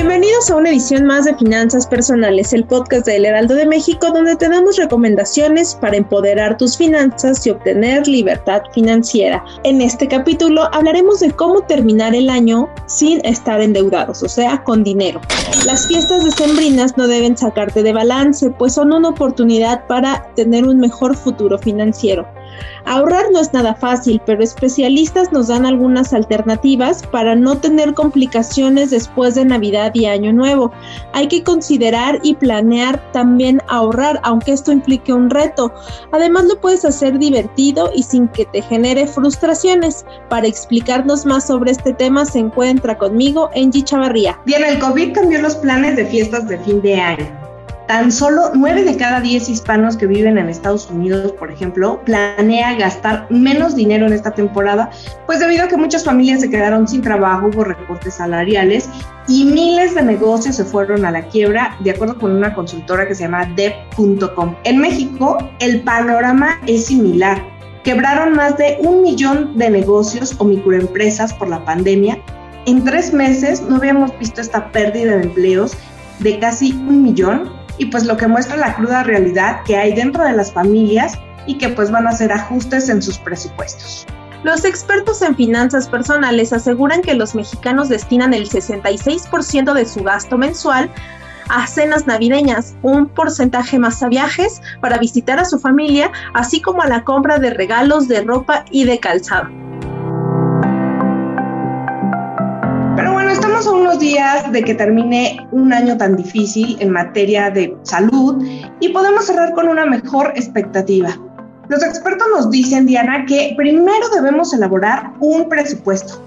Bienvenidos a una edición más de Finanzas Personales, el podcast del Heraldo de México, donde te damos recomendaciones para empoderar tus finanzas y obtener libertad financiera. En este capítulo hablaremos de cómo terminar el año sin estar endeudados, o sea, con dinero. Las fiestas decembrinas no deben sacarte de balance, pues son una oportunidad para tener un mejor futuro financiero. Ahorrar no es nada fácil, pero especialistas nos dan algunas alternativas para no tener complicaciones después de Navidad y Año Nuevo. Hay que considerar y planear también ahorrar, aunque esto implique un reto. Además lo puedes hacer divertido y sin que te genere frustraciones. Para explicarnos más sobre este tema se encuentra conmigo Angie Chavarría. Bien, el COVID cambió los planes de fiestas de fin de año Tan solo 9 de cada 10 hispanos que viven en Estados Unidos, por ejemplo, planea gastar menos dinero en esta temporada, pues debido a que muchas familias se quedaron sin trabajo, hubo recortes salariales y miles de negocios se fueron a la quiebra, de acuerdo con una consultora que se llama Dev.com. En México, el panorama es similar. Quebraron más de un millón de negocios o microempresas por la pandemia. En tres meses no habíamos visto esta pérdida de empleos de casi un millón y pues lo que muestra la cruda realidad que hay dentro de las familias y que pues van a hacer ajustes en sus presupuestos. Los expertos en finanzas personales aseguran que los mexicanos destinan el 66% de su gasto mensual a cenas navideñas, un porcentaje más a viajes para visitar a su familia, así como a la compra de regalos de ropa y de calzado. Estamos a unos días de que termine un año tan difícil en materia de salud y podemos cerrar con una mejor expectativa. Los expertos nos dicen, Diana, que primero debemos elaborar un presupuesto.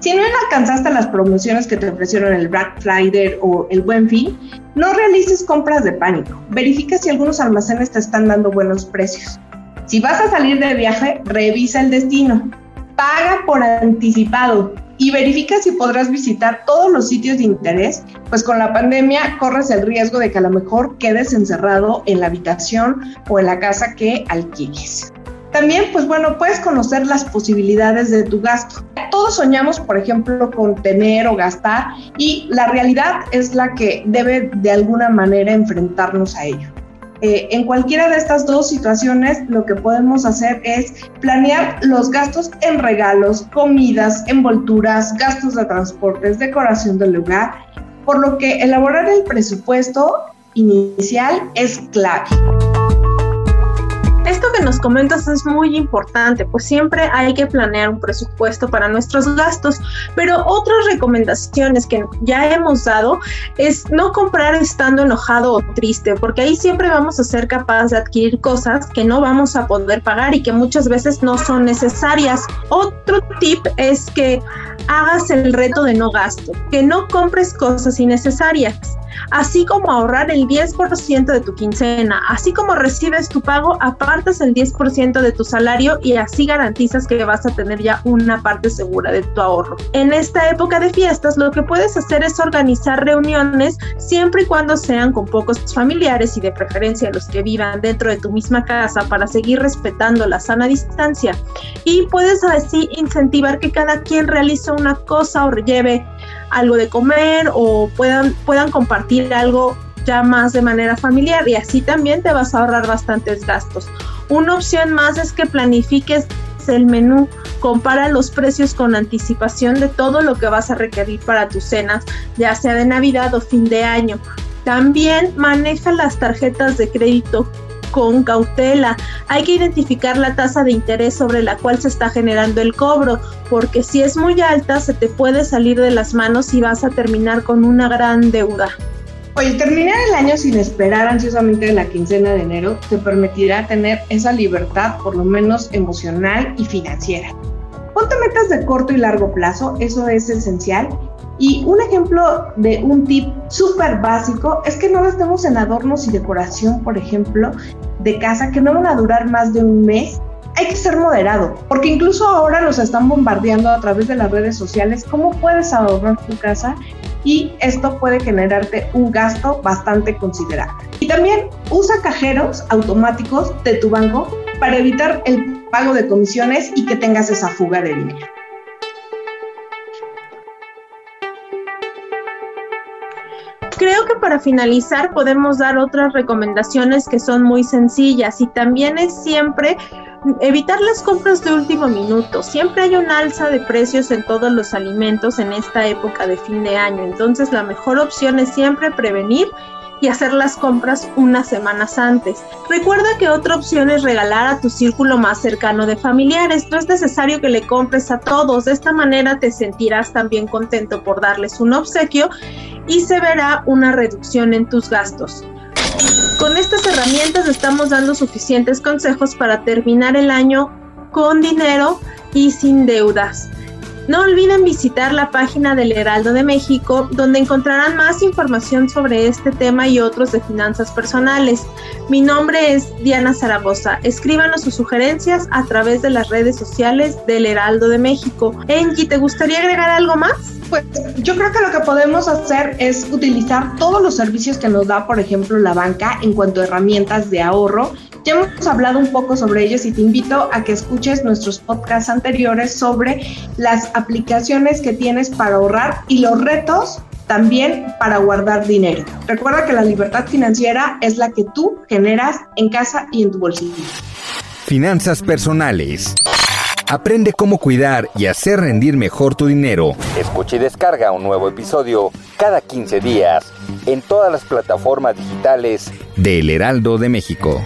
Si no alcanzaste las promociones que te ofrecieron el Black Friday o el Buen Fin, no realices compras de pánico. Verifica si algunos almacenes te están dando buenos precios. Si vas a salir de viaje, revisa el destino. Paga por anticipado y verifica si podrás visitar todos los sitios de interés, pues con la pandemia corres el riesgo de que a lo mejor quedes encerrado en la habitación o en la casa que alquiles. También, pues bueno, puedes conocer las posibilidades de tu gasto. Todos soñamos, por ejemplo, con tener o gastar y la realidad es la que debe de alguna manera enfrentarnos a ello. Eh, en cualquiera de estas dos situaciones, lo que podemos hacer es planear los gastos en regalos, comidas, envolturas, gastos de transportes, decoración del lugar, por lo que elaborar el presupuesto inicial es clave. Esto que nos comentas es muy importante, pues siempre hay que planear un presupuesto para nuestros gastos, pero otras recomendaciones que ya hemos dado es no comprar estando enojado o triste, porque ahí siempre vamos a ser capaces de adquirir cosas que no vamos a poder pagar y que muchas veces no son necesarias. Otro tip es que hagas el reto de no gasto, que no compres cosas innecesarias así como ahorrar el 10% de tu quincena, así como recibes tu pago, apartas el 10% de tu salario y así garantizas que vas a tener ya una parte segura de tu ahorro. En esta época de fiestas, lo que puedes hacer es organizar reuniones siempre y cuando sean con pocos familiares y de preferencia los que vivan dentro de tu misma casa para seguir respetando la sana distancia. Y puedes así incentivar que cada quien realice una cosa o lleve algo de comer o puedan, puedan compartir algo ya más de manera familiar y así también te vas a ahorrar bastantes gastos. Una opción más es que planifiques el menú, compara los precios con anticipación de todo lo que vas a requerir para tus cenas, ya sea de Navidad o fin de año. También maneja las tarjetas de crédito con cautela. Hay que identificar la tasa de interés sobre la cual se está generando el cobro, porque si es muy alta se te puede salir de las manos y vas a terminar con una gran deuda. Oye, terminar el año sin esperar ansiosamente la quincena de enero te permitirá tener esa libertad, por lo menos emocional y financiera. Ponte metas de corto y largo plazo, eso es esencial. Y un ejemplo de un tip súper básico es que no gastemos en adornos y decoración, por ejemplo, de casa que no van a durar más de un mes hay que ser moderado, porque incluso ahora nos están bombardeando a través de las redes sociales cómo puedes adornar tu casa y esto puede generarte un gasto bastante considerable. Y también usa cajeros automáticos de tu banco para evitar el pago de comisiones y que tengas esa fuga de dinero. Creo que para finalizar podemos dar otras recomendaciones que son muy sencillas y también es siempre evitar las compras de último minuto. Siempre hay un alza de precios en todos los alimentos en esta época de fin de año. Entonces la mejor opción es siempre prevenir y hacer las compras unas semanas antes. Recuerda que otra opción es regalar a tu círculo más cercano de familiares. No es necesario que le compres a todos. De esta manera te sentirás también contento por darles un obsequio y se verá una reducción en tus gastos. Con estas herramientas estamos dando suficientes consejos para terminar el año con dinero y sin deudas. No olviden visitar la página del Heraldo de México, donde encontrarán más información sobre este tema y otros de finanzas personales. Mi nombre es Diana Zaragoza. Escríbanos sus sugerencias a través de las redes sociales del Heraldo de México. Enki, ¿te gustaría agregar algo más? Pues yo creo que lo que podemos hacer es utilizar todos los servicios que nos da, por ejemplo, la banca en cuanto a herramientas de ahorro. Ya hemos hablado un poco sobre ellos y te invito a que escuches nuestros podcasts anteriores sobre las aplicaciones que tienes para ahorrar y los retos también para guardar dinero. Recuerda que la libertad financiera es la que tú generas en casa y en tu bolsillo. Finanzas personales. Aprende cómo cuidar y hacer rendir mejor tu dinero. Escucha y descarga un nuevo episodio cada 15 días en todas las plataformas digitales de El Heraldo de México.